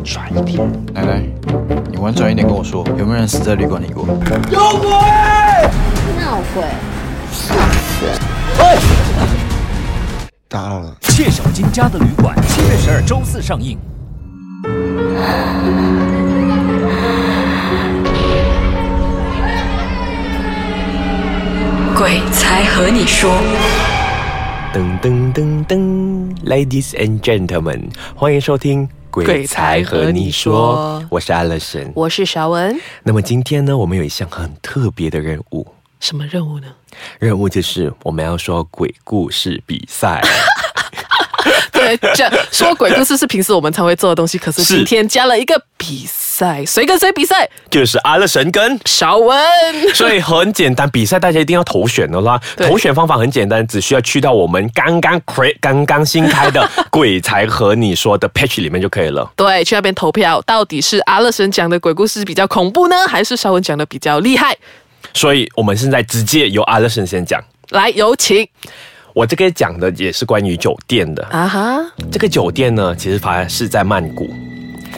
拽一点。来来，你婉转一点跟我说，有没有人死在旅馆里过？有鬼闹鬼，打扰了。谢小金家的旅馆七月十二周四上映。鬼才和你说，噔噔噔噔，Ladies and gentlemen，欢迎收听《鬼才和你说》，我是阿乐神。我是小文。那么今天呢，我们有一项很特别的任务，什么任务呢？任务就是我们要说鬼故事比赛。对，这说鬼故事是平时我们常会做的东西，可是是今天加了一个比赛，谁跟谁比赛？就是阿乐神跟。小文。所以很简单，比赛大家一定要投选的啦。投选方法很简单，只需要去到我们刚刚 create 刚刚新开的《鬼才和你说》的 page 里面就可以了。对，去那边投票，到底是阿乐神讲的鬼故事比较恐怖呢，还是小文讲的比较厉害？所以我们现在直接由阿乐神先讲。来，有请我这个讲的也是关于酒店的。啊哈！这个酒店呢，其实反而是在曼谷，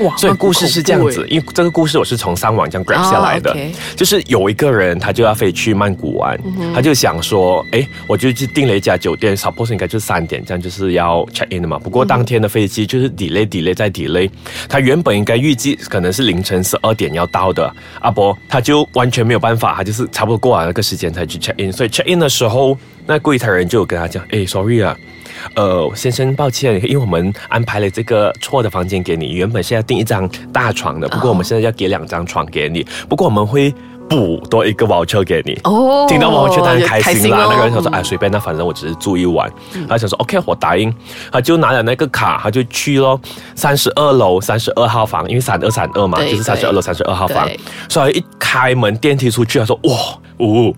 哇所以故事是这样子。因为这个故事我是从上网这样 grab 下来的，就是有一个人他就要飞去曼谷玩，他就想说，哎，我就去订了一家酒店，suppose 应该就是三点这样就是要 check in 的嘛。不过当天的飞机就是 delay delay 再 delay，他原本应该预计可能是凌晨十二点要到的，阿伯他就完全没有办法，他就是差不多过完那个时间才去 check in，所以 check in 的时候，那柜台人就有跟他讲，哎，sorry 啊。呃，先生，抱歉，因为我们安排了这个错的房间给你，原本是要订一张大床的，不过我们现在要给两张床给你，不过我们会补多一个 voucher 给你。哦听到 voucher 当然开心啦。哦那个人想说，哎，随便，那反正我只是住一晚。他想说，OK，我答应。他就拿了那个卡，他就去咯，三十二楼三十二号房，因为三二三二嘛，就是三十二楼三十二号房。所以一开门电梯出去，他说，哇，哦，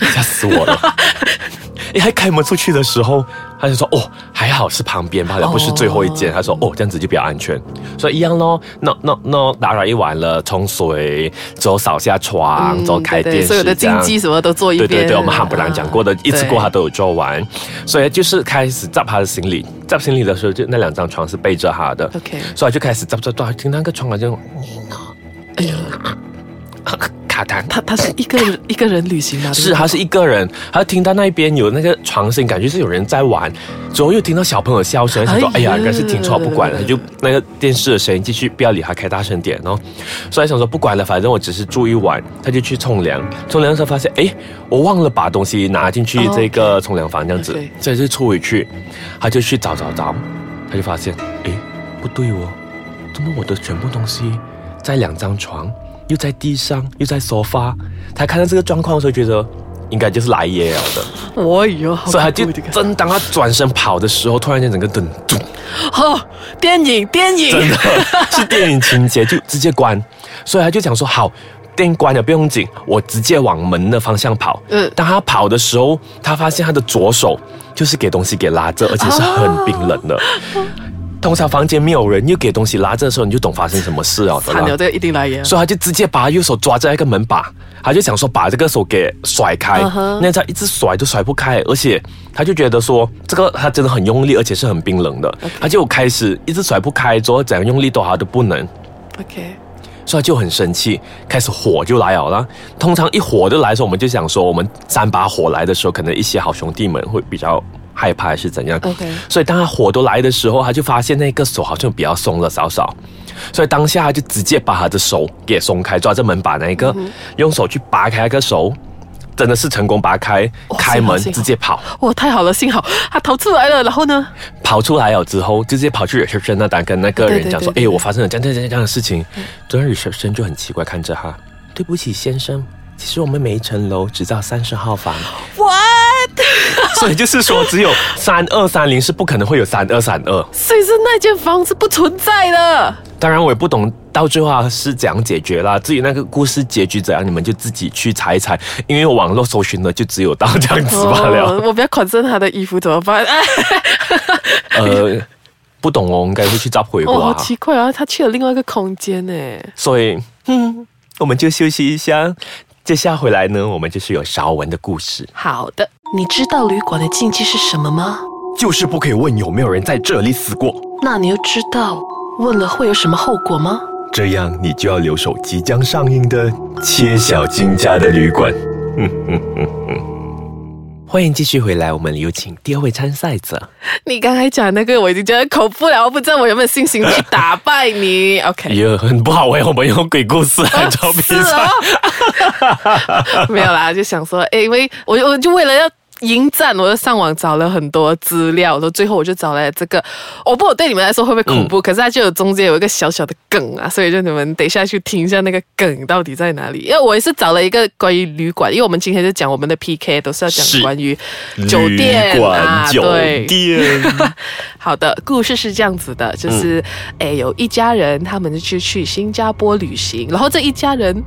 吓死我了。一开门出去的时候，他就说：“哦，还好是旁边罢了，不是最后一间。他说：“哦，这样子就比较安全。”所以一样咯，那那那打扰一晚了，冲水，之后扫下床，之后开电视，嗯对对所有的禁忌什么都做一遍。对对对，我们汉不兰讲过的，啊一次过他都有做完，所以就是开始 zap 他的行李，zap 行李的时候，就那两张床是背着他的。OK 所以就开始 zap zap zap，听那个床好像哎呀，卡痰。他他是一个人 一个人旅行吗？是，他是一个人，他听到那边有那个床声，感觉是有人在玩，之后又听到小朋友笑声，他说：“哎哎呀呀，应该是听错，不管了。”他就那个电视的声音继续不要理他，开大声点。然后，所以想说不管了，反正我只是住一晚，他就去冲凉。冲凉的时候发现，哎，我忘了把东西拿进去哦这个冲凉房，这样子以就出回去，他就去找找找，他就发现，哎，不对哦，怎么我的全部东西在两张床，又在地上，又在沙发。他看到这个状况的时候，觉得应该就是来也了的，所以他就正当他转身跑的时候，突然间整个灯咚，哦，电影电影，真的是电影情节，就直接关。所以他就讲说好。电关了不用紧，我直接往门的方向跑。嗯当他跑的时候，他发现他的左手就是给东西给拉着，而且是很冰冷的。通常房间没有人，又给东西拉着的时候，你就懂发生什么事了的啦惨了，。这个一定来也。所以他就直接把他右手抓在一个门把，他就想说把这个手给甩开那他一直甩都甩不开，而且他就觉得说这个他真的很用力，而且是很冰冷的他就开始一直甩不开，之后怎样用力都好都不能。OK，所以他就很生气，开始火就来了啦。通常一火就来的时候，我们就想说，我们三把火来的时候，可能一些好兄弟们会比较害怕，还是怎样 OK 所以当他火都来的时候，他就发现那个手好像比较松了少少，所以当下他就直接把他的手给松开，抓着门把那一个，用手去拔开那个手。真的是成功拔开，哇开门直接跑，哇，太好了，幸好他逃出来了。然后呢？跑出来了之后，就直接跑去 reception 那单跟那个人讲说：“哎，我发生了这样这样这样的事情。”昨天 reception 就很奇怪看着他，对不起先生，其实我们每一层楼只到三十号房，What？所以就是说只有三二三零是不可能会有三二三二。所以是那间房是不存在的。当然我也不懂到最后啊是怎样解决啦，至于那个故事结局怎样，你们就自己去猜一猜，因为网络搜寻的就只有到这样子罢了。哦我比较款身他的衣服怎么办？哎，呃，不懂哦，应该会去找回哦，好。奇怪啊，他去了另外一个空间呢。所以，嗯，我们就休息一下。接下回来呢，我们就是有韶文的故事，好的，你知道旅馆的禁忌是什么吗？就是不可以问有没有人在这里死过。那你又知道问了会有什么后果吗？这样你就要留守即将上映的《切小金家的旅馆》。欢迎继续回来，我们有请第二位参赛者。你刚才讲那个，我已经觉得口不了，我不知道我有没有信心去打败你。OK，也很不好哎，我们用鬼故事来做比赛。没有啦，就想说，哎，因为我我就为了要。迎战，我就上网找了很多资料，然后最后我就找来这个。我不，我对你们来说会不会恐怖？可是它就有中间有一个小小的梗啊，所以就你们等一下去听一下那个梗到底在哪里。因为我也是找了一个关于旅馆，因为我们今天就讲我们的 PK 都是要讲关于酒店啊，酒店。好的，故事是这样子的，就是哎，有一家人，他们就去新加坡旅行，然后这一家人。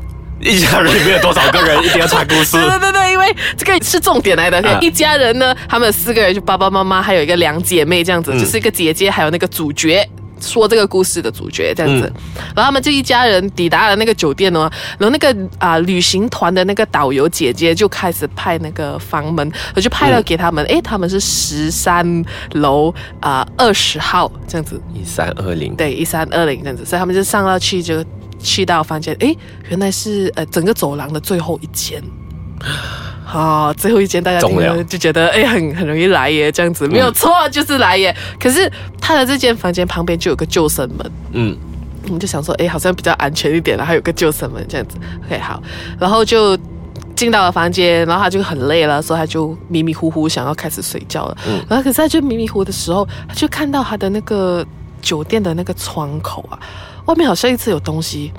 一家人里面有多少个人？一定要查故事。对对对，因为这个是重点来的。一家人呢，他们四个人就爸爸妈妈，还有一个两姐妹这样子，就是一个姐姐，还有那个主角说这个故事的主角这样子。然后他们这一家人抵达了那个酒店呢，然后那个啊旅行团的那个导游姐姐就开始派那个房门，我就派了给他们。哎，他们是十三楼啊二十号这样子。一三二零。对，一三二零这样子，所以他们就上到去就。去到房间，哎，原来是呃整个走廊的最后一间，好，最后一间大家听了就觉得哎很很容易来耶，这样子。没有错，就是来耶。可是他的这间房间旁边就有个救生门，嗯，我们就想说，哎，好像比较安全一点了，还有个救生门这样子。OK，好，然后就进到了房间，然后他就很累了，所以他就迷迷糊糊想要开始睡觉了。嗯，然后可是他就迷迷糊的时候，他就看到他的那个酒店的那个窗口啊。外面好像一直有东西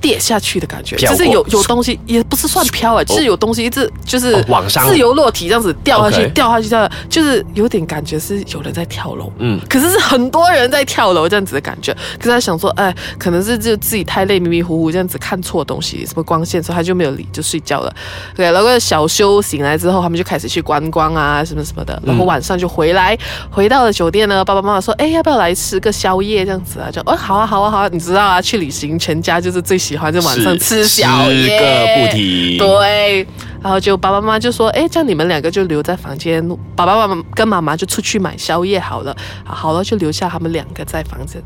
跌下去的感觉，就是有有东西，也不是算飘啊，就是有东西一直就是往上自由落体这样子掉下去，掉下去掉，就是有点感觉是有人在跳楼，嗯，可是是很多人在跳楼这样子的感觉。可是他想说，哎，可能是就自己太累，迷迷糊糊这样子看错东西，什么光线，所以他就没有理，就睡觉了。对，然后小修醒来之后，他们就开始去观光啊，什么什么的。然后晚上就回来，回到了酒店呢，爸爸妈妈说，哎，要不要来吃个宵夜这样子啊？就，哦，好啊，好啊，好啊，你知道啊，去旅行全家就是最喜欢在晚上。吃宵夜，个不提。对，然后就爸爸妈妈就说：“哎，这样你们两个就留在房间，爸爸妈妈跟妈妈就出去买宵夜好了。好了，就留下他们两个在房间。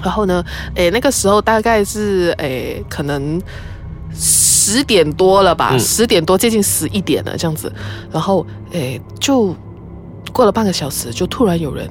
然后呢，哎，那个时候大概是哎，可能十点多了吧，十点多接近十一点了这样子。然后哎，就过了半个小时，就突然有人。”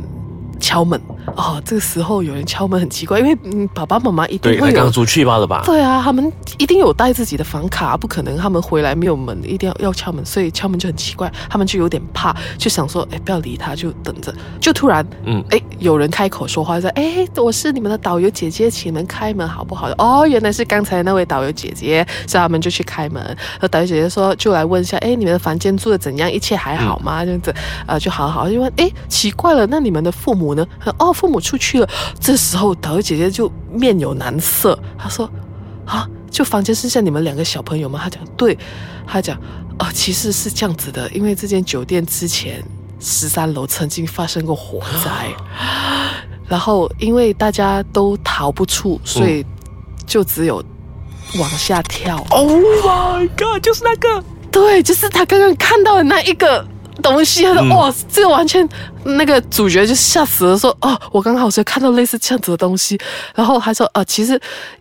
敲门哦，这个时候有人敲门很奇怪，因为嗯，爸爸妈妈一定会刚出去吧了吧？对啊，他们一定有带自己的房卡，不可能他们回来没有门，一定要要敲门，所以敲门就很奇怪，他们就有点怕，就想说，哎，不要理他，就等着。就突然，嗯，哎，有人开口说话说，哎，我是你们的导游姐姐，请你们开门好不好？哦，原来是刚才那位导游姐姐，所以他们就去开门。那导游姐姐说，就来问一下，哎，你们的房间住的怎样？一切还好吗？这样子，呃，就好好就问，哎，奇怪了，那你们的父母？呢？哦，父母出去了。这时候导游姐姐就面有难色，她说：“啊，就房间剩下你们两个小朋友吗？”她讲：“对。”她讲：“哦，其实是这样子的，因为这间酒店之前十三楼曾经发生过火灾，然后因为大家都逃不出，所以就只有往下跳。Oh my god！就是那个，对，就是他刚刚看到的那一个。”东西，他说：“哇，这个完全那个主角就吓死了，说哦，我刚好是看到类似这样子的东西。”然后还说：“呃，其实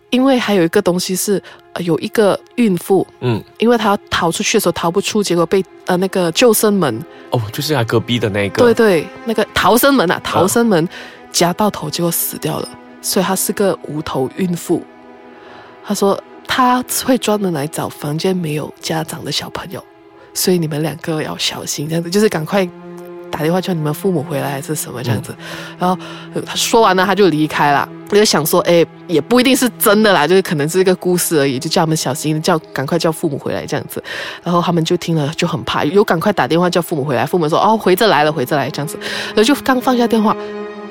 因为还有一个东西是呃有一个孕妇，嗯，因为她逃出去的时候逃不出，结果被呃那个救生门哦，就是他隔壁的那个，对对，那个逃生门啊，逃生门夹到头，结果死掉了，所以她是个无头孕妇。”他说：“他会专门来找房间没有家长的小朋友。”所以你们两个要小心，这样子就是赶快打电话叫你们父母回来，还是什么这样子。然后他说完了，他就离开了。我就想说，哎，也不一定是真的啦，就是可能是一个故事而已，就叫他们小心，叫赶快叫父母回来这样子。然后他们就听了就很怕，有赶快打电话叫父母回来。父母说，哦，回这来了，回这来这样子。然后就刚放下电话，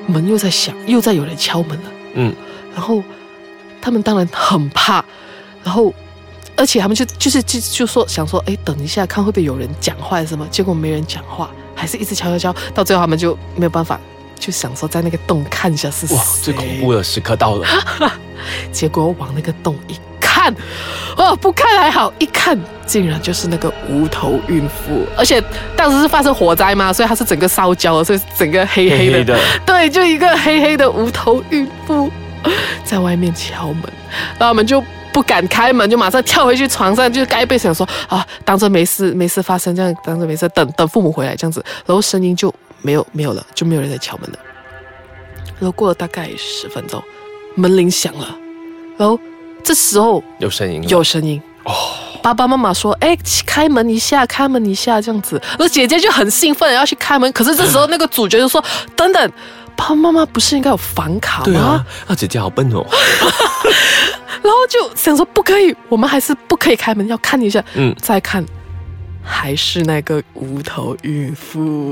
门又在响，又在有人敲门了。嗯，然后他们当然很怕，然后。而且他们就就是就就说想说，哎，等一下看会不会有人讲话什么？结果没人讲话，还是一直敲敲敲，到最后他们就没有办法，就想说在那个洞看一下是谁。哇，最恐怖的时刻到了！结果往那个洞一看，哦，不看还好，一看竟然就是那个无头孕妇，而且当时是发生火灾嘛，所以它是整个烧焦了，所以整个黑黑的，黑黑的 对，就一个黑黑的无头孕妇在外面敲门，然后我们就。不敢开门，就马上跳回去床上，就盖被想说啊，当着没事没事发生，这样当着没事，等等父母回来这样子，然后声音就没有没有了，就没有人在敲门了。然后过了大概十分钟，门铃响了，然后这时候有声音，有声音哦，爸爸妈妈说：“哎，开门一下，开门一下，这样子。”然后姐姐就很兴奋要去开门，可是这时候那个主角就说：“等等，爸爸妈妈不是应该有房卡吗？”对啊，啊姐姐好笨哦，然后就想说不可以，我们还是不可以开门，要看一下，嗯。嗯，再看，还是那个无头孕妇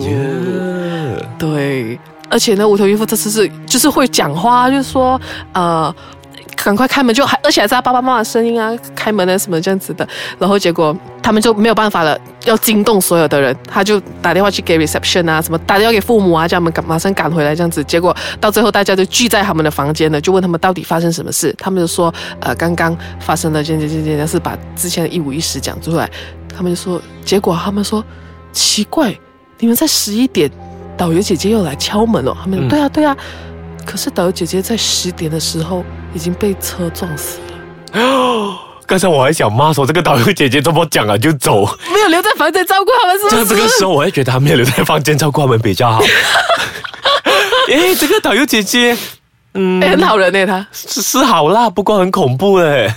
对，而且呢，无头孕妇这次是就是会讲话，就是说呃，赶快开门，就还而且还是他爸爸妈妈的声音啊，开门啊什么这样子的。然后结果他们就没有办法了，要惊动所有的人，他就打电话去给 reception 啊，什么打电话给父母啊，叫他们赶马上赶回来这样子。结果到最后大家都聚在他们的房间了，就问他们到底发生什么事，他们就说呃刚刚发生了这件这件这件，是把之前的一五一十讲出来。他们就说，结果他们说奇怪，你们在十一点，导游姐姐又来敲门了。他们对啊对啊，可是导游姐姐在十点的时候已经被车撞死了，刚才我还想骂说这个导游姐姐怎么讲了就走，没有留在房间照顾他们，是不是？这个时候我会觉得他没有留在房间照顾他们比较好。诶，这个导游姐姐，嗯，哎很好人呢，她是是好啦，不过很恐怖嘞。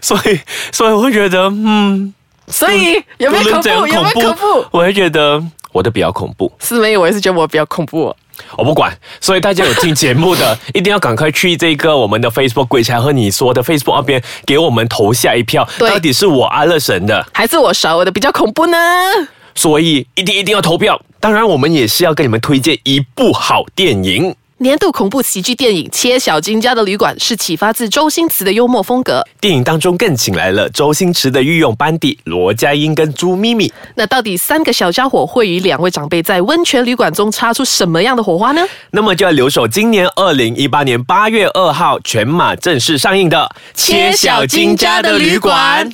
所以，所以我会觉得，嗯，所以有没有恐怖？有没有恐怖？我会觉得我的比较恐怖。是没有，我也是觉得我比较恐怖、哦。我不管，所以大家有听节目的，一定要赶快去这个我们的 Facebook 鬼才和你说的 Facebook 那边给我们投下一票，对到底是我阿乐神的，还是我熟的比较恐怖呢？所以一定一定要投票。当然，我们也是要跟你们推荐一部好电影。年度恐怖喜剧电影《切小金家的旅馆》是启发自周星驰的幽默风格。电影当中更请来了周星驰的御用班底罗家英跟朱咪咪。那到底三个小家伙会与两位长辈在温泉旅馆中擦出什么样的火花呢？那么就要留守今年二零一八年八月二号全马正式上映的《切小金家的旅馆》。